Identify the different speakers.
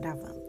Speaker 1: gravando.